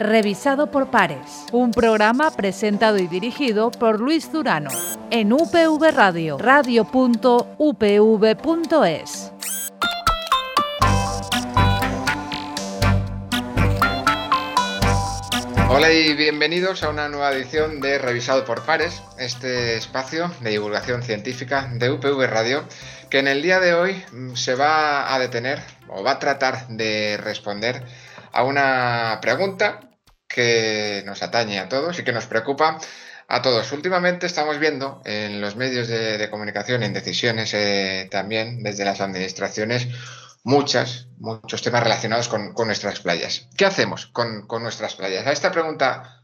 revisado por pares. Un programa presentado y dirigido por Luis Durano en UPV Radio, radio.upv.es. Hola y bienvenidos a una nueva edición de Revisado por Pares, este espacio de divulgación científica de UPV Radio, que en el día de hoy mm, se va a detener o va a tratar de responder a una pregunta que nos atañe a todos y que nos preocupa a todos. Últimamente estamos viendo en los medios de, comunicación, en decisiones eh, también desde las administraciones, muchas, muchos temas relacionados con, nuestras playas. ¿Qué hacemos con, nuestras playas? A esta pregunta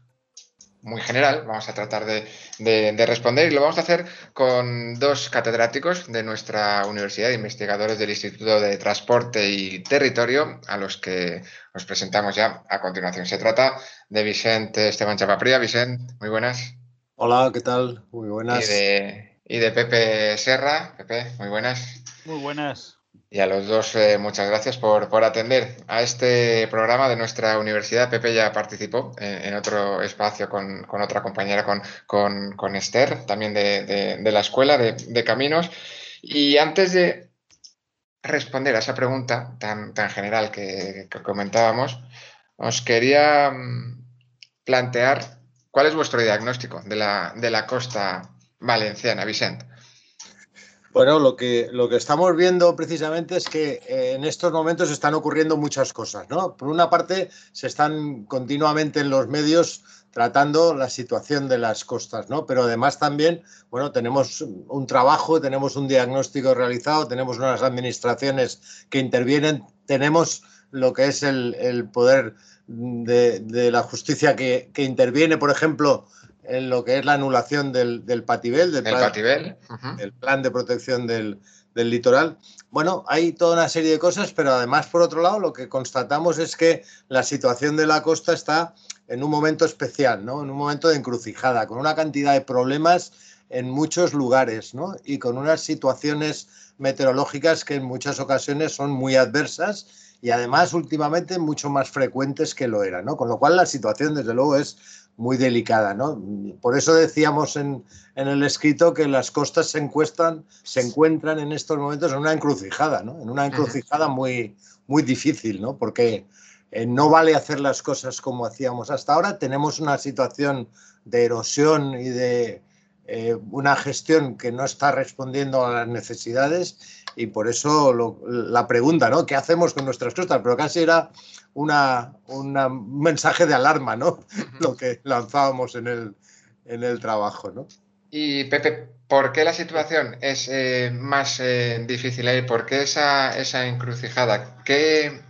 muy general vamos a tratar de, responder y lo vamos a hacer con dos catedráticos de nuestra universidad, investigadores del Instituto de Transporte y Territorio, a los que nos presentamos ya a continuación. Se trata de Vicente Esteban Chapapría. Vicente, muy buenas. Hola, ¿qué tal? Muy buenas. Y de, y de Pepe Serra. Pepe, muy buenas. Muy buenas. Y a los dos, eh, muchas gracias por, atender a este programa de nuestra universidad. Pepe ya participó en, otro espacio con, otra compañera, con, Esther, también de, la escuela de, Caminos. Y antes de responder a esa pregunta tan, tan general que, comentábamos, os quería mm, plantear cuál es vuestro diagnóstico de la, de la costa valenciana, Vicente. Bueno, lo que, lo que estamos viendo precisamente es que eh, en estos momentos están ocurriendo muchas cosas, ¿no? Por una parte, se están continuamente en los medios tratando la situación de las costas, ¿no? Pero además también, bueno, tenemos un trabajo, tenemos un diagnóstico realizado, tenemos unas administraciones que intervienen, tenemos lo que es el, poder de, la justicia que, que interviene, por ejemplo, en lo que es la anulación del, del Patibel, del plan, el plan de protección del, del, litoral. Bueno, hay toda una serie de cosas, pero además, por otro lado, lo que constatamos es que la situación de la costa está en un momento especial, ¿no? en un momento de encrucijada, con una cantidad de problemas en muchos lugares ¿no? y con unas situaciones meteorológicas que en muchas ocasiones son muy adversas y además últimamente mucho más frecuentes que lo eran, ¿no? Con lo cual la situación desde luego es muy delicada. ¿no? Por eso decíamos en, el escrito que las costas se, encuestan, se encuentran en estos momentos en una encrucijada, ¿no? en una encrucijada muy, muy difícil, ¿no? porque eh, no vale hacer las cosas como hacíamos hasta ahora. Tenemos una situación de erosión y de eh, una gestión que no está respondiendo a las necesidades y por eso la pregunta, ¿no? ¿Qué hacemos con nuestras costas? Pero casi era una, un mensaje de alarma, ¿no? Lo que lanzábamos en el, en el trabajo, ¿no? Y Pepe, ¿por qué la situación es eh, más eh, difícil ahí? ¿Por qué esa, esa encrucijada? ¿Qué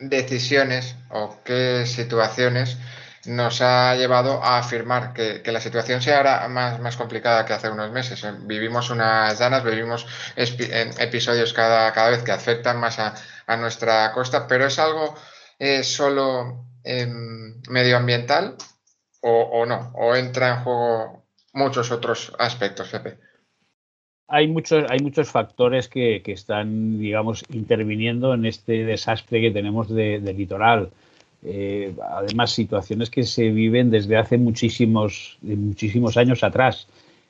decisiones o qué situaciones nos ha llevado a afirmar que, la situación sea ahora más, más, complicada que hace unos meses. Vivimos unas llanas, vivimos episodios cada, cada vez que afectan más a, nuestra costa, pero es algo es solo medioambiental o, no? ¿O entra en juego muchos otros aspectos, Pepe? Hay muchos, hay muchos factores que, están, digamos, interviniendo en este desastre que tenemos de, litoral. Eh, además, situaciones que se viven desde hace muchísimos, muchísimos años atrás.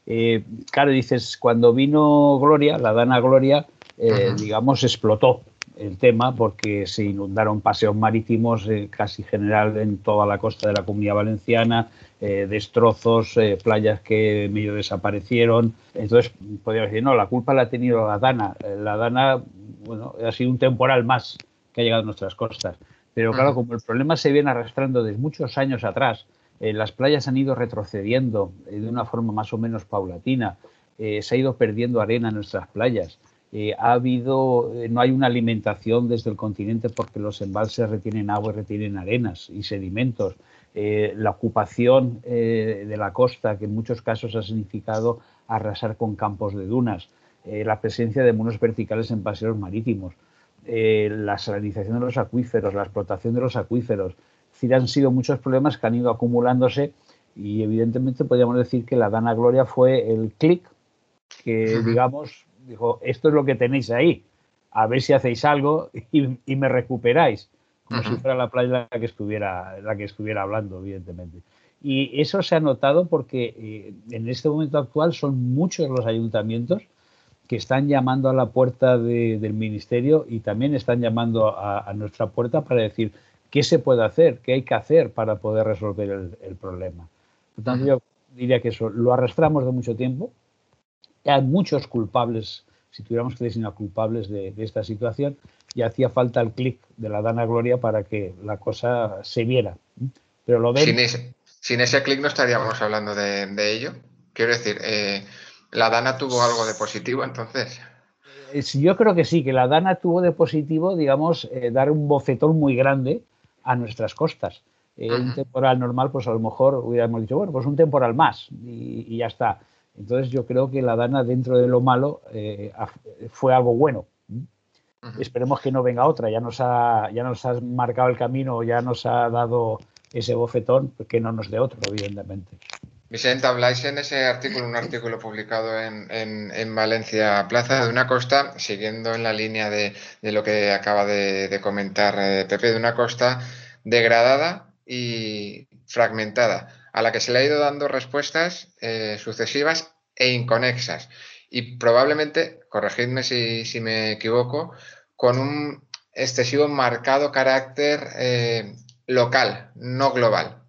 Eh, claro, dices, cuando vino Gloria, la Dana Gloria, eh, digamos, explotó el tema porque se inundaron paseos marítimos eh, casi general en toda la costa de la comunidad valenciana, destrozos, playas que medio desaparecieron. Entonces, podríamos decir, no, la culpa la ha tenido la Dana. La Dana, bueno, ha sido un temporal más que ha llegado a nuestras costas. Pero claro, como el problema se viene arrastrando desde muchos años atrás, las playas han ido retrocediendo de una forma más o menos paulatina, se ha ido perdiendo arena en nuestras playas. Eh, ha habido, eh, no hay una alimentación desde el continente porque los embalses retienen agua y retienen arenas y sedimentos. Eh, la ocupación de la costa, que en muchos casos ha significado arrasar con campos de dunas, la presencia de muros verticales en paseos marítimos, la salinización de los acuíferos, la explotación de los acuíferos. Es decir, han sido muchos problemas que han ido acumulándose y evidentemente podríamos decir que la Dana Gloria fue el clic que, digamos, dijo, esto es lo que tenéis ahí, a ver si hacéis algo y, me recuperáis. como si fuera la playa la que estuviera, la que estuviera hablando, evidentemente. Y eso se ha notado porque eh, en este momento actual son muchos los ayuntamientos que están llamando a la puerta del ministerio y también están llamando a, nuestra puerta para decir qué se puede hacer, qué hay que hacer para poder resolver el, problema. Por tanto, yo diría que eso lo arrastramos de mucho tiempo. Hay muchos culpables, si tuviéramos que designar culpables de, esta situación, y hacía falta el clic de la Dana Gloria para que la cosa se viera. Pero lo ven. Sin ese, sin ese clic no estaríamos hablando de, ello. Quiero decir, eh, ¿La Dana tuvo algo de positivo entonces? Eh, yo creo que sí, que la Dana tuvo de positivo, digamos, eh, dar un bofetón muy grande a nuestras costas. Eh, un temporal normal, pues a lo mejor hubiéramos dicho, bueno, pues un temporal más y, ya está. Entonces yo creo que la Dana, dentro de lo malo, fue algo bueno. Esperemos que no venga otra. Ya nos, ha, ya nos ha marcado el camino, ya nos ha dado ese bofetón, que no nos dé otro, evidentemente. Vicente, habláis en ese artículo, un artículo publicado en, Valencia Plaza, de una costa, siguiendo en la línea de, lo que acaba de, comentar eh, Pepe, de una costa degradada y fragmentada, a la que se le ha ido dando respuestas eh, sucesivas e inconexas. Y probablemente, corregidme si, me equivoco, con un excesivo marcado carácter eh, local, no global.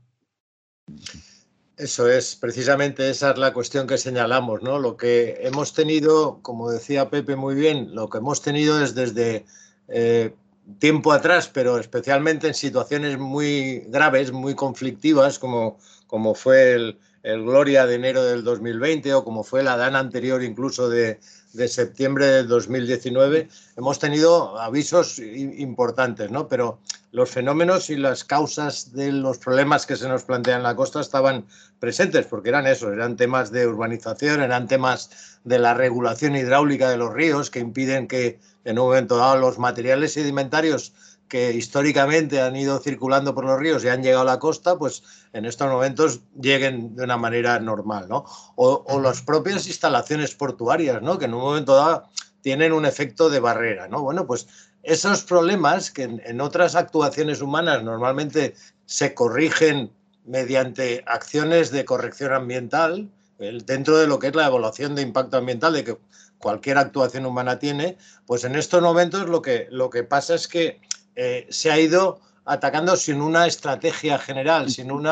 Eso es, precisamente esa es la cuestión que señalamos, ¿no? Lo que hemos tenido, como decía Pepe muy bien, lo que hemos tenido es desde eh, tiempo atrás, pero especialmente en situaciones muy graves, muy conflictivas, como, como fue el, el Gloria de enero del 2020 o como fue la DAN anterior incluso de, de septiembre del 2019, hemos tenido avisos importantes, ¿no? Pero los fenómenos y las causas de los problemas que se nos plantean en la costa estaban presentes, porque eran eso, eran temas de urbanización, eran temas de la regulación hidráulica de los ríos que impiden que en un momento dado los materiales sedimentarios que históricamente han ido circulando por los ríos y han llegado a la costa, pues en estos momentos lleguen de una manera normal, ¿no? O, las propias instalaciones portuarias, ¿no? Que en un momento dado tienen un efecto de barrera, ¿no? Bueno, pues esos problemas que en, otras actuaciones humanas normalmente se corrigen mediante acciones de corrección ambiental, dentro de lo que es la evaluación de impacto ambiental de que cualquier actuación humana tiene, pues en estos momentos lo que, lo que pasa es que eh, se ha ido atacando sin una estrategia general, sin un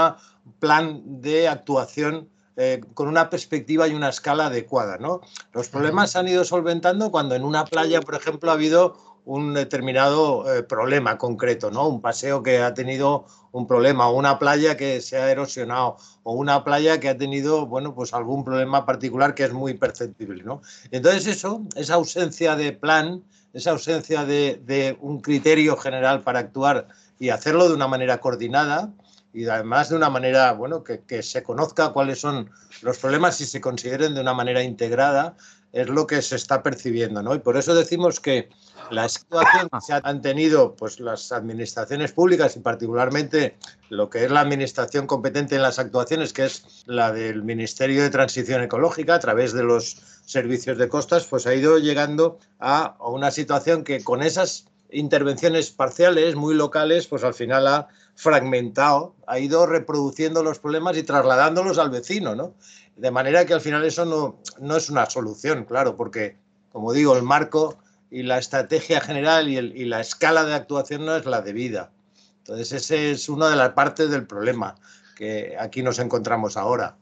plan de actuación eh, con una perspectiva y una escala adecuada. ¿no? Los problemas se han ido solventando cuando en una playa, por ejemplo, ha habido un determinado eh, problema concreto, ¿no? Un paseo que ha tenido un problema, o una playa que se ha erosionado, o una playa que ha tenido, bueno, pues algún problema particular que es muy perceptible, ¿no? Entonces eso, esa ausencia de plan, esa ausencia de, un criterio general para actuar y hacerlo de una manera coordinada y además de una manera, bueno, que, se conozca cuáles son los problemas y se consideren de una manera integrada, es lo que se está percibiendo, ¿no? Y por eso decimos que la situación que se han tenido pues, las administraciones públicas y particularmente lo que es la administración competente en las actuaciones, que es la del Ministerio de Transición Ecológica a través de los servicios de costas, pues ha ido llegando a, una situación que con esas intervenciones parciales, muy locales, pues al final ha fragmentado, ha ido reproduciendo los problemas y trasladándolos al vecino, ¿no? De manera que al final eso no, no es una solución, claro, porque, como digo, el marco y la estrategia general y, y la escala de actuación no es la debida. Entonces, ese es una de las partes del problema que aquí nos encontramos ahora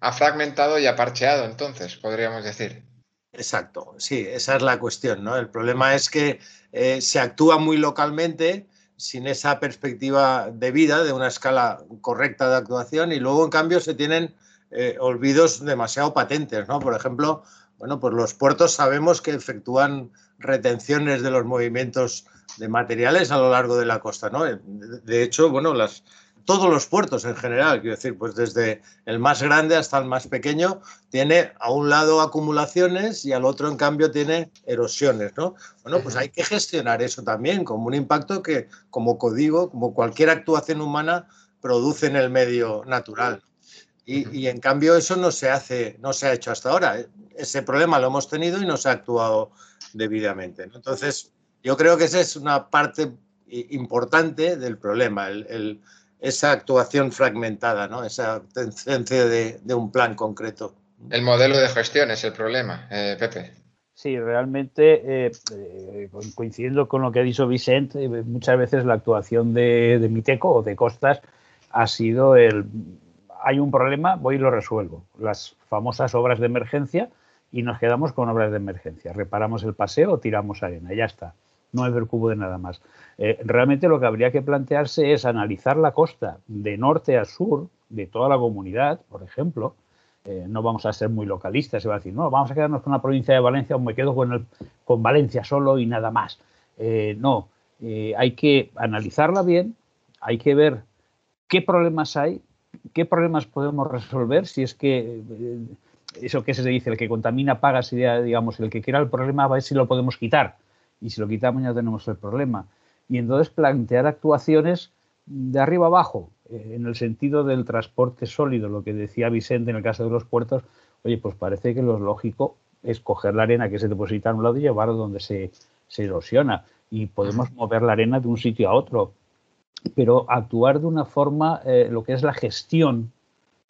ha fragmentado y ha parcheado, entonces, podríamos decir. Exacto, sí, esa es la cuestión, ¿no? El problema es que eh, se actúa muy localmente sin esa perspectiva de vida, de una escala correcta de actuación, y luego, en cambio, se tienen eh, olvidos demasiado patentes, ¿no? Por ejemplo, bueno, pues los puertos sabemos que efectúan retenciones de los movimientos de materiales a lo largo de la costa, ¿no? De hecho, bueno, las, todos los puertos en general, quiero decir, pues desde el más grande hasta el más pequeño, tiene a un lado acumulaciones y al otro, en cambio, tiene erosiones, ¿no? Bueno, pues hay que gestionar eso también como un impacto que, como código, como cualquier actuación humana, produce en el medio natural. Y, en cambio eso no se hace, no se ha hecho hasta ahora. Ese problema lo hemos tenido y no se ha actuado debidamente. Entonces, yo creo que esa es una parte importante del problema, esa actuación fragmentada, ¿no? esa tendencia de, un plan concreto. El modelo de gestión es el problema, eh, Pepe. Sí, realmente, eh, eh, coincidiendo con lo que ha dicho Vicente, muchas veces la actuación de, de Miteco o de Costas ha sido el hay un problema, voy y lo resuelvo. Las famosas obras de emergencia y nos quedamos con obras de emergencia. Reparamos el paseo, tiramos arena, ya está. No hay cubo de nada más. Eh, realmente lo que habría que plantearse es analizar la costa de norte a sur de toda la comunidad, por ejemplo. Eh, no vamos a ser muy localistas, se va a decir, no, vamos a quedarnos con la provincia de Valencia o me quedo con, el, con Valencia solo y nada más. Eh, no, hay que analizarla bien, hay que ver qué problemas hay, qué problemas podemos resolver si es que eso que se dice, el que contamina paga, sería, digamos, el que quiera el problema, va a ver si lo podemos quitar. Y si lo quitamos ya tenemos el problema. Y entonces plantear actuaciones de arriba abajo, eh, en el sentido del transporte sólido, lo que decía Vicente en el caso de los puertos, oye, pues parece que lo lógico es coger la arena que se deposita a un lado y llevarla donde se, erosiona. Y podemos mover la arena de un sitio a otro. Pero actuar de una forma, eh, lo que es la gestión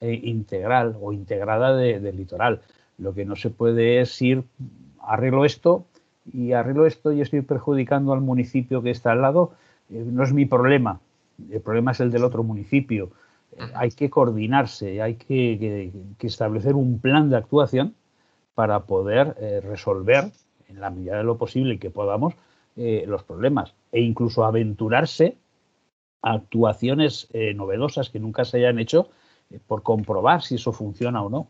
eh, integral o integrada del litoral. Lo que no se puede es ir, arreglo esto y arreglo esto y estoy perjudicando al municipio que está al lado. Eh, no es mi problema, el problema es el del otro municipio. Hay que coordinarse, hay que, establecer un plan de actuación para poder resolver, en la medida de lo posible que podamos, los problemas e incluso aventurarse actuaciones novedosas que nunca se hayan hecho por comprobar si eso funciona o no.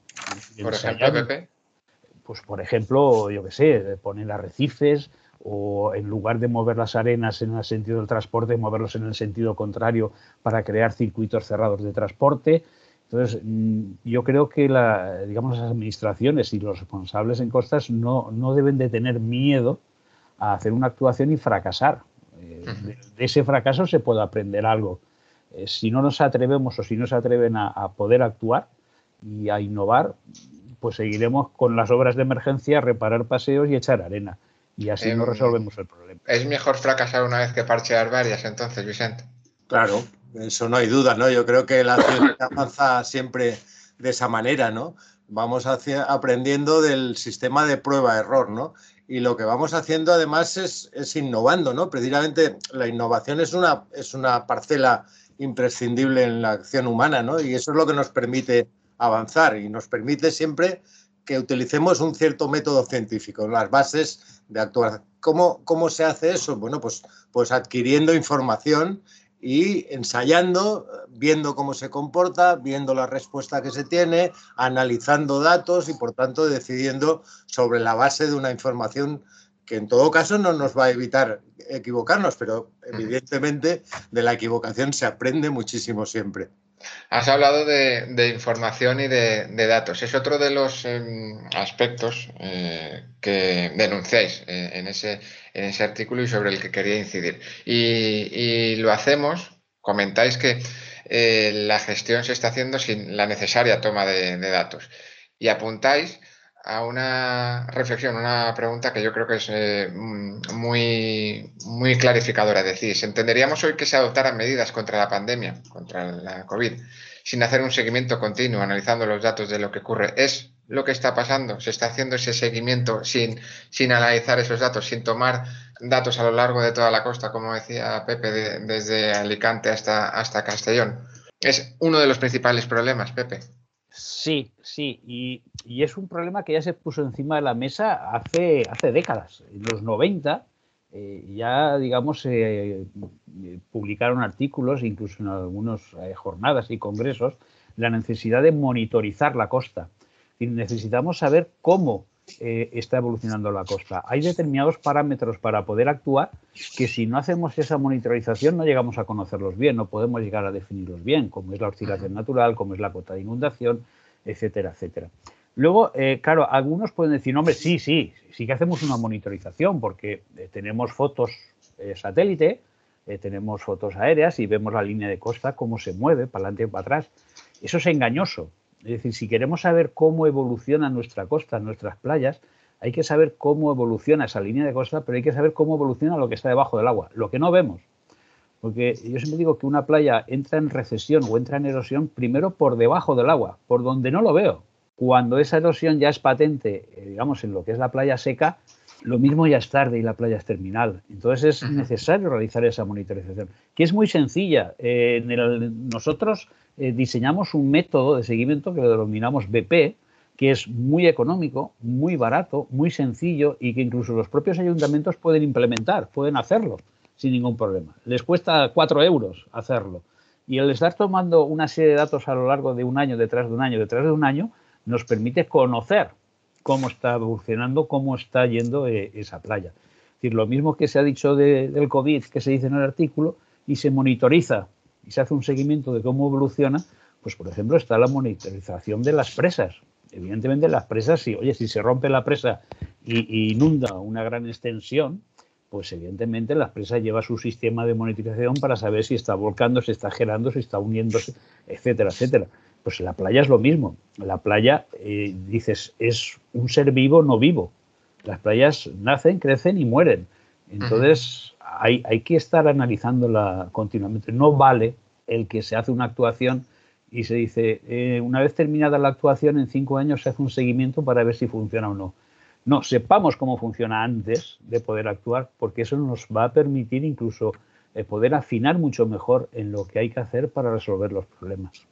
Por ejemplo, Pepe. Pues por ejemplo, yo qué sé, poner arrecifes o en lugar de mover las arenas en el sentido del transporte, moverlos en el sentido contrario para crear circuitos cerrados de transporte. Entonces, mm, yo creo que la, digamos, las administraciones y los responsables en costas no, no deben de tener miedo a hacer una actuación y fracasar. Eh, de, ese fracaso se puede aprender algo. Eh, si no nos atrevemos o si no se atreven a, poder actuar y a innovar, pues seguiremos con las obras de emergencia, reparar paseos y echar arena. Y así no em, resolvemos el problema. Es mejor fracasar una vez que parchear varias, entonces, Vicente. Claro, eso no hay duda, ¿no? Yo creo que la ciencia avanza siempre de esa manera, ¿no? Vamos aprendiendo del sistema de prueba-error, ¿no? Y lo que vamos haciendo además es, es, innovando, ¿no? Precisamente la innovación es una, es una parcela imprescindible en la acción humana, ¿no? Y eso es lo que nos permite avanzar y nos permite siempre que utilicemos un cierto método científico, las bases de actuar. ¿Cómo, cómo se hace eso? Bueno, pues, pues adquiriendo información y ensayando, viendo cómo se comporta, viendo la respuesta que se tiene, analizando datos y por tanto decidiendo sobre la base de una información que en todo caso no nos va a evitar equivocarnos, pero evidentemente de la equivocación se aprende muchísimo siempre. Has hablado de, información y de, datos. Es otro de los em, aspectos eh, que denunciáis eh, en, ese, en ese artículo y sobre el que quería incidir. Y, lo hacemos, comentáis que eh, la gestión se está haciendo sin la necesaria toma de datos. Y apuntáis a una reflexión, una pregunta que yo creo que es eh, muy, muy clarificadora. Decís, entenderíamos hoy que se adoptaran medidas contra la pandemia, contra la COVID, sin hacer un seguimiento continuo, analizando los datos de lo que ocurre. ¿Es lo que está pasando? ¿Se está haciendo ese seguimiento sin, sin analizar esos datos, sin tomar datos a lo largo de toda la costa, como decía Pepe, desde Alicante hasta, hasta Castellón? Es uno de los principales problemas, Pepe. Sí, sí, y, es un problema que ya se puso encima de la mesa hace, hace décadas. En los 90 eh, ya, digamos, se publicaron artículos, incluso en algunas eh, jornadas y congresos, la necesidad de monitorizar la costa. Necesitamos saber cómo eh, está evolucionando la costa. Hay determinados parámetros para poder actuar que si no hacemos esa monitorización no llegamos a conocerlos bien, no podemos llegar a definirlos bien, como es la oscilación natural, como es la cota de inundación, etcétera, etcétera. Luego, eh, claro, algunos pueden decir, hombre, sí, sí, sí que hacemos una monitorización porque eh, tenemos fotos satélite, tenemos fotos aéreas y vemos la línea de costa, cómo se mueve para adelante y para atrás. Eso es engañoso, es decir, si queremos saber cómo evoluciona nuestra costa, nuestras playas, hay que saber cómo evoluciona esa línea de costa, pero hay que saber cómo evoluciona lo que está debajo del agua, lo que no vemos. Porque yo siempre digo que una playa entra en recesión o entra en erosión primero por debajo del agua, por donde no lo veo. Cuando esa erosión ya es patente, eh, digamos, en lo que es la playa seca, lo mismo ya es tarde y la playa es terminal. Entonces es necesario realizar esa monitorización, que es muy sencilla. Eh, nosotros eh, diseñamos un método de seguimiento que lo denominamos BP, que es muy económico, muy barato, muy sencillo y que incluso los propios ayuntamientos pueden implementar, pueden hacerlo sin ningún problema. Les cuesta cuatro euros hacerlo. Y el estar tomando una serie de datos a lo largo de un año, detrás de un año, detrás de un año, nos permite conocer cómo está evolucionando, cómo está yendo eh, esa playa. Es decir, lo mismo que se ha dicho del COVID, que se dice en el artículo, y se monitoriza y se hace un seguimiento de cómo evoluciona, pues por ejemplo está la monitorización de las presas. Evidentemente las presas, si, oye, si se rompe la presa y inunda una gran extensión, pues evidentemente la empresa lleva su sistema de monetización para saber si está volcando, si está gerando, si está uniéndose, etcétera, etcétera. Pues la playa es lo mismo. La playa, eh, dices, es un ser vivo, no vivo. Las playas nacen, crecen y mueren. Entonces hay, hay, que estar analizándola continuamente. No vale el que se hace una actuación y se dice, eh, una vez terminada la actuación, en cinco años se hace un seguimiento para ver si funciona o no no, sepamos cómo funciona antes de poder actuar, porque eso nos va a permitir incluso eh, poder afinar mucho mejor en lo que hay que hacer para resolver los problemas.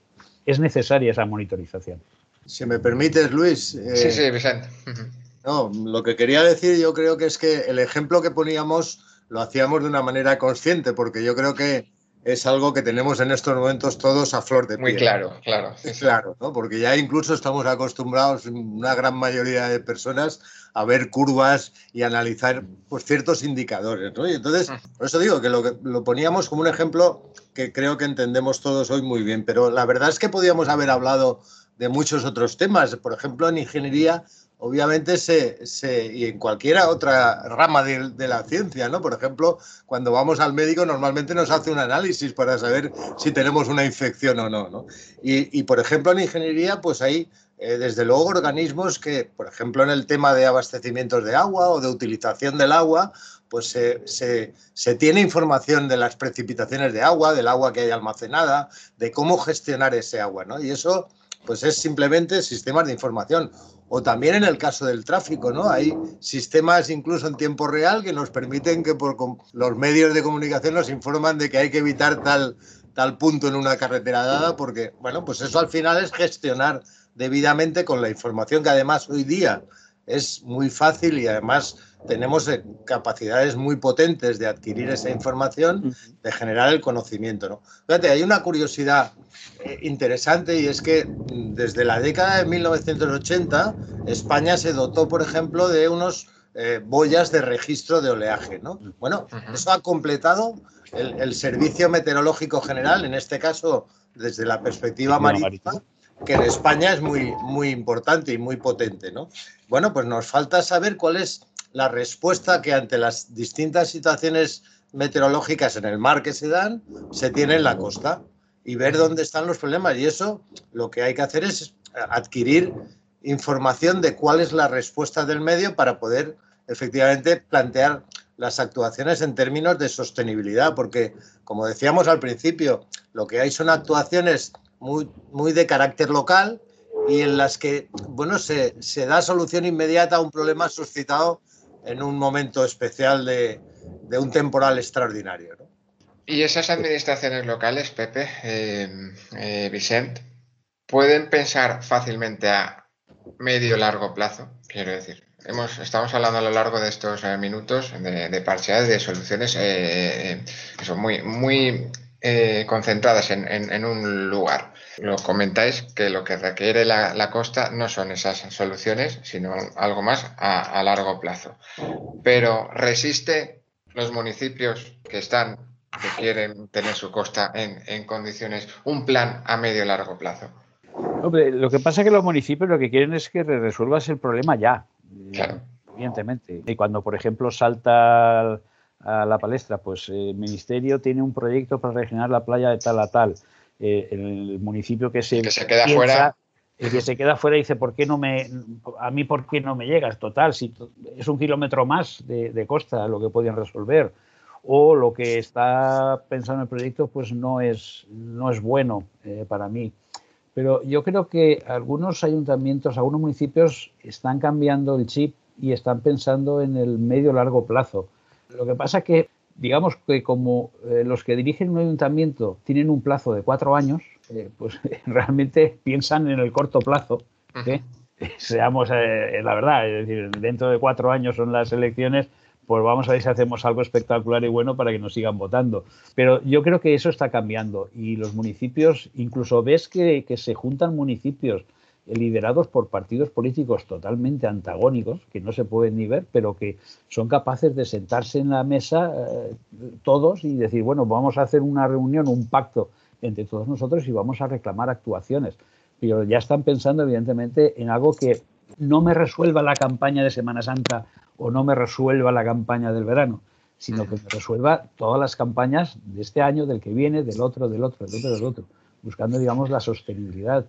Es necesaria esa monitorización. Si me permites, Luis. Eh, sí, sí, Vicente. No, lo que quería decir yo creo que es que el ejemplo que poníamos lo hacíamos de una manera consciente, porque yo creo que es algo que tenemos en estos momentos todos a flor de piel. Muy claro, claro. Claro, ¿no? porque ya incluso estamos acostumbrados, una gran mayoría de personas, a ver curvas y analizar pues, ciertos indicadores. ¿no? Y entonces, por eso digo que lo, que lo poníamos como un ejemplo que creo que entendemos todos hoy muy bien, pero la verdad es que podíamos haber hablado de muchos otros temas. Por ejemplo, en ingeniería obviamente se, se, y en cualquiera otra rama de, la ciencia, ¿no? Por ejemplo, cuando vamos al médico normalmente nos hace un análisis para saber si tenemos una infección o no, ¿no? Y, por ejemplo, en ingeniería, pues hay eh, desde luego organismos que, por ejemplo, en el tema de abastecimientos de agua o de utilización del agua, pues se, se, se, tiene información de las precipitaciones de agua, del agua que hay almacenada, de cómo gestionar ese agua, ¿no? Y eso, pues es simplemente sistemas de información. O también en el caso del tráfico, ¿no? Hay sistemas incluso en tiempo real que nos permiten que por los medios de comunicación nos informan de que hay que evitar tal, tal punto en una carretera dada, porque, bueno, pues eso al final es gestionar debidamente con la información que además hoy día es muy fácil y además tenemos eh, capacidades muy potentes de adquirir esa información, de generar el conocimiento. ¿no? Fíjate, hay una curiosidad eh, interesante y es que mm, desde la década de 1980 España se dotó, por ejemplo, de unos eh, boyas de registro de oleaje. ¿no? Bueno, eso ha completado el, Servicio Meteorológico General, en este caso desde la perspectiva marítima que en España es muy, muy importante y muy potente, ¿no? Bueno, pues nos falta saber cuál es la respuesta que ante las distintas situaciones meteorológicas en el mar que se dan, se tiene en la costa y ver dónde están los problemas. Y eso lo que hay que hacer es adquirir información de cuál es la respuesta del medio para poder efectivamente plantear las actuaciones en términos de sostenibilidad, porque como decíamos al principio, lo que hay son actuaciones muy, muy de carácter local y en las que bueno, se, se da solución inmediata a un problema suscitado en un momento especial de, un temporal extraordinario. Y esas administraciones locales, Pepe, eh, eh, Vicente, pueden pensar fácilmente a medio largo plazo, quiero decir. Estamos hablando a lo largo de estos eh, minutos de, de parciales, de soluciones que son muy, muy concentradas en, un lugar. Lo comentáis que lo que requiere la, costa no son esas soluciones, sino algo más a, largo plazo. Pero resiste los municipios que están, que quieren tener su costa en, condiciones, un plan a medio y largo plazo. lo que pasa es que los municipios lo que quieren es que resuelvas el problema ya. Claro. Evidentemente. Y cuando, por ejemplo, salta a la palestra, pues el ministerio tiene un proyecto para regenerar la playa de tal a tal eh, el municipio que se, queda fuera. El que se queda fuera dice, ¿por qué no me, a mí por qué no me llegas? Total, si es un kilómetro más de, costa lo que podían resolver. o lo que está pensando el proyecto pues no es, no es bueno eh, para mí. Pero yo creo que algunos ayuntamientos, algunos municipios están cambiando el chip y están pensando en el medio largo plazo. Lo que pasa que, digamos que como eh, los que dirigen un ayuntamiento tienen un plazo de cuatro años, eh, pues realmente piensan en el corto plazo. Seamos la verdad, es decir, dentro de cuatro años son las elecciones pues vamos a ver si hacemos algo espectacular y bueno para que nos sigan votando. Pero yo creo que eso está cambiando y los municipios, incluso ves que, se juntan municipios liderados por partidos políticos totalmente antagónicos, que no se pueden ni ver, pero que son capaces de sentarse en la mesa eh, todos y decir, bueno, vamos a hacer una reunión, un pacto entre todos nosotros y vamos a reclamar actuaciones. Pero ya están pensando, evidentemente, en algo que no me resuelva la campaña de Semana Santa o no me resuelva la campaña del verano, sino que me resuelva todas las campañas de este año, del que viene, del otro, del otro, del otro, del otro, buscando, digamos, la sostenibilidad.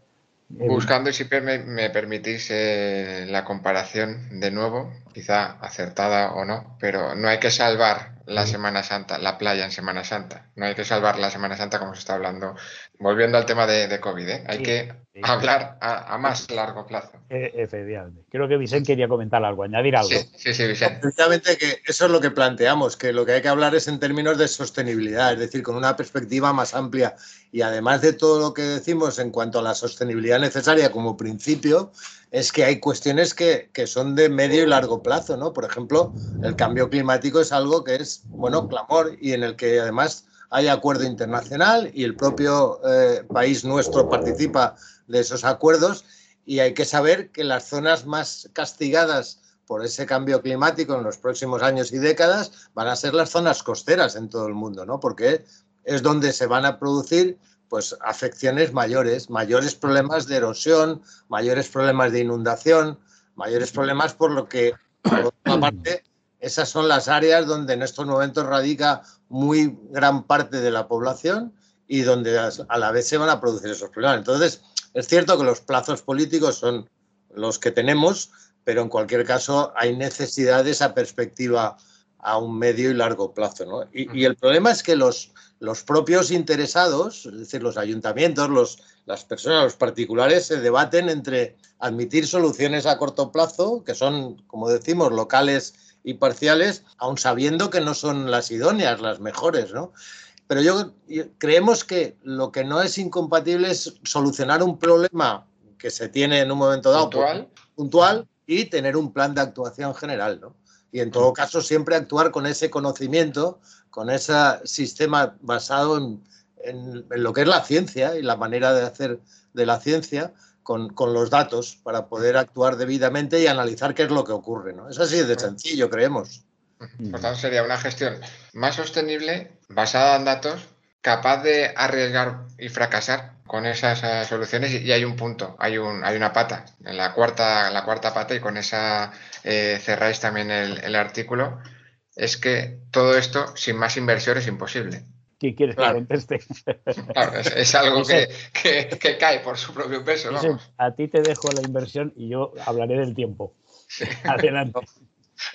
Buscando, y si me, me permitís eh, la comparación de nuevo, quizá acertada o no, pero no hay que salvar la Semana Santa, la playa en Semana Santa. No hay que salvar la Semana Santa como se está hablando. Volviendo al tema de, COVID, ¿eh? hay que hablar a, más largo plazo. E, efectivamente. Creo que Vicente quería comentar algo, añadir algo. Sí, sí, Vicente. Precisamente que eso es lo que planteamos, que lo que hay que hablar es en términos de sostenibilidad, es decir, con una perspectiva más amplia. Y además de todo lo que decimos en cuanto a la sostenibilidad necesaria como principio, es que hay cuestiones que, son de medio y largo plazo, ¿no? Por ejemplo, el cambio climático es algo que es, bueno, clamor y en el que además hay acuerdo internacional y el propio eh, país nuestro participa de esos acuerdos y hay que saber que las zonas más castigadas por ese cambio climático en los próximos años y décadas van a ser las zonas costeras en todo el mundo, ¿no? Porque es donde se van a producir pues afecciones mayores, mayores problemas de erosión, mayores problemas de inundación, mayores problemas por lo que, por otra parte, esas son las áreas donde en estos momentos radica muy gran parte de la población y donde a la vez se van a producir esos problemas. Entonces, es cierto que los plazos políticos son los que tenemos, pero en cualquier caso hay necesidad de esa perspectiva a un medio y largo plazo. ¿no? Y, y, el problema es que los, los propios interesados, es decir, los ayuntamientos, los, las personas, los particulares, se debaten entre admitir soluciones a corto plazo, que son, como decimos, locales y parciales, aun sabiendo que no son las idóneas, las mejores, ¿no? Pero yo, creemos que lo que no es incompatible es solucionar un problema que se tiene en un momento dado puntual, puntual y tener un plan de actuación general, ¿no? Y en todo caso siempre actuar con ese conocimiento con ese sistema basado en, lo que es la ciencia y la manera de hacer de la ciencia con, los datos para poder actuar debidamente y analizar qué es lo que ocurre. ¿no? Es así de sencillo, creemos. Por tanto, sería una gestión más sostenible, basada en datos, capaz de arriesgar y fracasar con esas eh, soluciones y, hay un punto, hay, un, hay una pata, en la cuarta, la cuarta pata y con esa eh, cerráis también el artículo es que todo esto sin más inversión es imposible. ¿Qué quieres que conteste? Claro, es, algo que, cae por su propio peso. A ti te dejo la inversión y yo hablaré del tiempo. Adelante.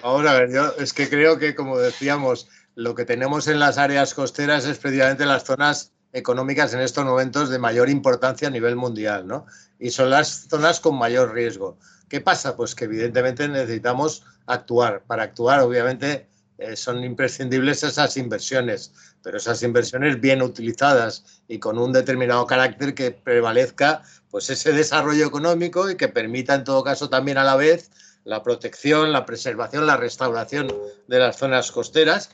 Vamos a ver, yo es que creo que, como decíamos, lo que tenemos en las áreas costeras es precisamente las zonas económicas en estos momentos de mayor importancia a nivel mundial, ¿no? Y son las zonas con mayor riesgo. ¿Qué pasa? Pues que evidentemente necesitamos actuar. Para actuar, obviamente, eh, son imprescindibles esas inversiones, pero esas inversiones bien utilizadas y con un determinado carácter que prevalezca pues ese desarrollo económico y que permita en todo caso también a la vez la protección, la preservación, la restauración de las zonas costeras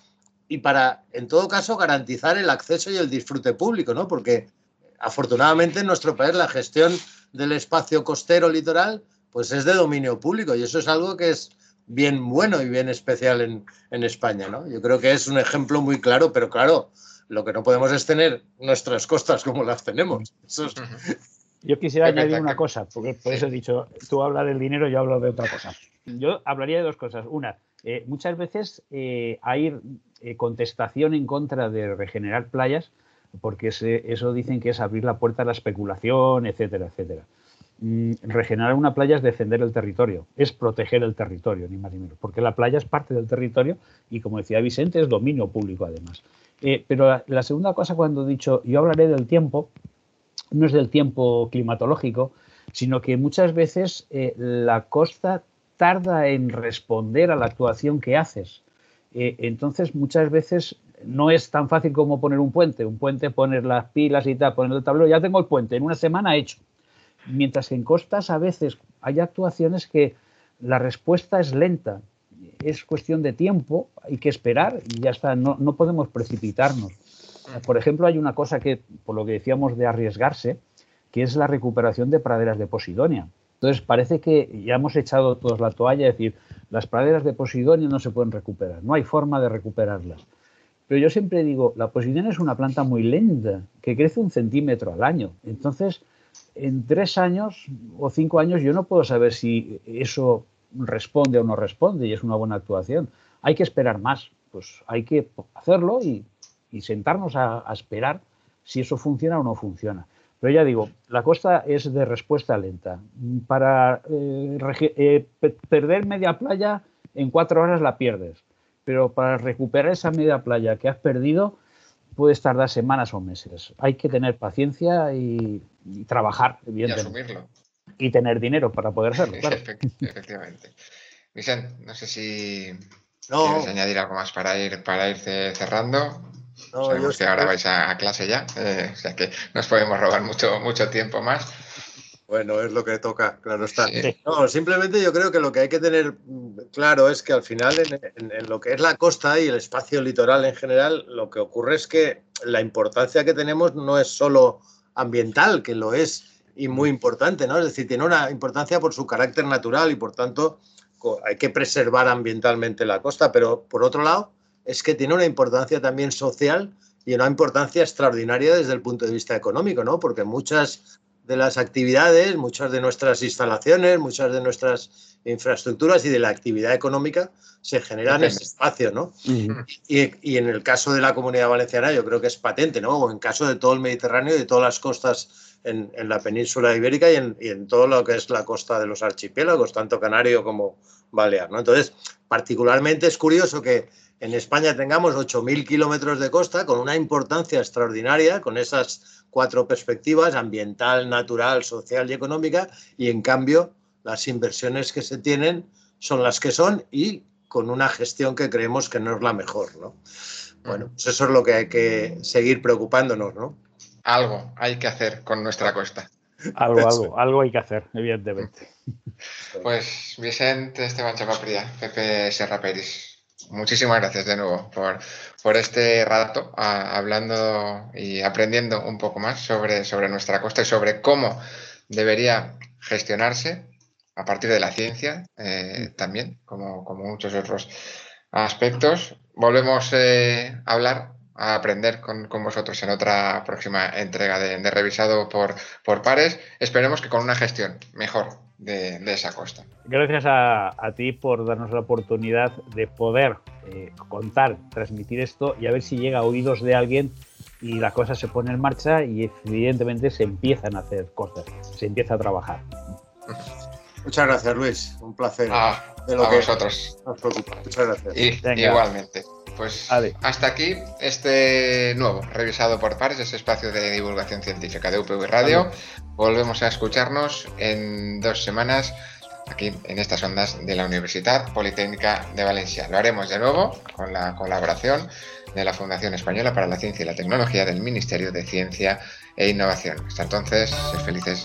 y para en todo caso garantizar el acceso y el disfrute público, ¿no? Porque afortunadamente en nuestro país la gestión del espacio costero litoral pues es de dominio público y eso es algo que es bien bueno y bien especial en, en, España. ¿no? Yo creo que es un ejemplo muy claro, pero claro, lo que no podemos es tener nuestras costas como las tenemos. Yo quisiera añadir una cosa, porque por eso he dicho, tú hablas del dinero, yo hablo de otra cosa. Yo hablaría de dos cosas. Una, eh, muchas veces eh, hay eh, contestación en contra de regenerar playas, porque eso dicen que es abrir la puerta a la especulación, etcétera, etcétera. mm, regenerar una playa es defender el territorio, es proteger el territorio, ni más ni menos, porque la playa es parte del territorio y, como decía Vicente, es dominio público además. Eh, pero la, segunda cosa, cuando he dicho, yo hablaré del tiempo, no es del tiempo climatológico, sino que muchas veces eh, la costa tarda en responder a la actuación que haces. Eh, entonces, muchas veces no es tan fácil como poner un puente. Un puente, poner las pilas y tal, poner el tablero, ya tengo el puente, en una semana hecho. Mientras que en costas a veces hay actuaciones que la respuesta es lenta, es cuestión de tiempo, hay que esperar y ya está, no, no podemos precipitarnos. Por ejemplo, hay una cosa que, por lo que decíamos de arriesgarse, que es la recuperación de praderas de Posidonia. Entonces parece que ya hemos echado todos la toalla, es decir, las praderas de Posidonia no se pueden recuperar, no hay forma de recuperarlas. Pero yo siempre digo, la Posidonia es una planta muy lenta, que crece un centímetro al año. Entonces, en tres años o cinco años yo no puedo saber si eso responde o no responde y es una buena actuación. Hay que esperar más, pues hay que hacerlo y, sentarnos a esperar si eso funciona o no funciona. Pero ya digo, la costa es de respuesta lenta. Para eh, eh, perder media playa, en cuatro horas la pierdes. Pero para recuperar esa media playa que has perdido, puedes tardar semanas o meses. Hay que tener paciencia y, trabajar, evidentemente. Y asumirlo. Y tener dinero para poder hacerlo, claro. Efectivamente. Vicente, no sé si quieres añadir algo más para ir, para ir cerrando. No, Sabemos que ahora vais a, clase ya, eh, o sea que nos podemos robar mucho, mucho tiempo más. Bueno, es lo que toca, claro está. No, simplemente yo creo que lo que hay que tener claro es que al final en, lo que es la costa y el espacio litoral en general, lo que ocurre es que la importancia que tenemos no es solo ambiental, que lo es y muy importante, ¿no? Es decir, tiene una importancia por su carácter natural y por tanto hay que preservar ambientalmente la costa, pero por otro lado, es que tiene una importancia también social y una importancia extraordinaria desde el punto de vista económico, ¿no? Porque muchas de las actividades, muchas de nuestras instalaciones, muchas de nuestras infraestructuras y de la actividad económica se generan en ese espacio, ¿no? y, en el caso de la comunidad valenciana yo creo que es patente, ¿no? O en caso de todo el Mediterráneo y de todas las costas en, la península ibérica y en, y en, todo lo que es la costa de los archipiélagos, tanto canario como balear, ¿no? Entonces, particularmente es curioso que en España tengamos 8.000 kilómetros de costa con una importancia extraordinaria, con esas cuatro perspectivas, ambiental, natural, social y económica, y en cambio las inversiones que se tienen son las que son y con una gestión que creemos que no es la mejor, ¿no? Bueno, pues eso es lo que hay que seguir preocupándonos, ¿no? Algo hay que hacer con nuestra costa. Algo, algo, algo hay que hacer, evidentemente. Pues Vicente Esteban Chapapría, Pepe Serra Peris, muchísimas gracias de nuevo por, por este rato hablando y aprendiendo un poco más sobre, sobre nuestra costa y sobre cómo debería gestionarse a partir de la ciencia eh, también, como, como, muchos otros aspectos. Volvemos eh, a hablar, a aprender con, vosotros en otra próxima entrega de, de Revisado por, por Pares. Esperemos que con una gestión mejor de, esa costa. Gracias a, ti por darnos la oportunidad de poder eh, contar, transmitir esto y a ver si llega a oídos de alguien y la cosa se pone en marcha y evidentemente se empiezan a hacer cosas, se empieza a trabajar. Muchas gracias, Luis. Un placer. Ah, de lo a vosotros. Muchas gracias. igualmente. Pues hasta aquí este nuevo revisado por pares, ese espacio de divulgación científica de UPV Radio. Volvemos a escucharnos en dos semanas aquí en estas ondas de la Universidad Politécnica de Valencia. Lo haremos de nuevo con la colaboración de la Fundación Española para la Ciencia y la Tecnología del Ministerio de Ciencia e Innovación. Hasta entonces, sed felices.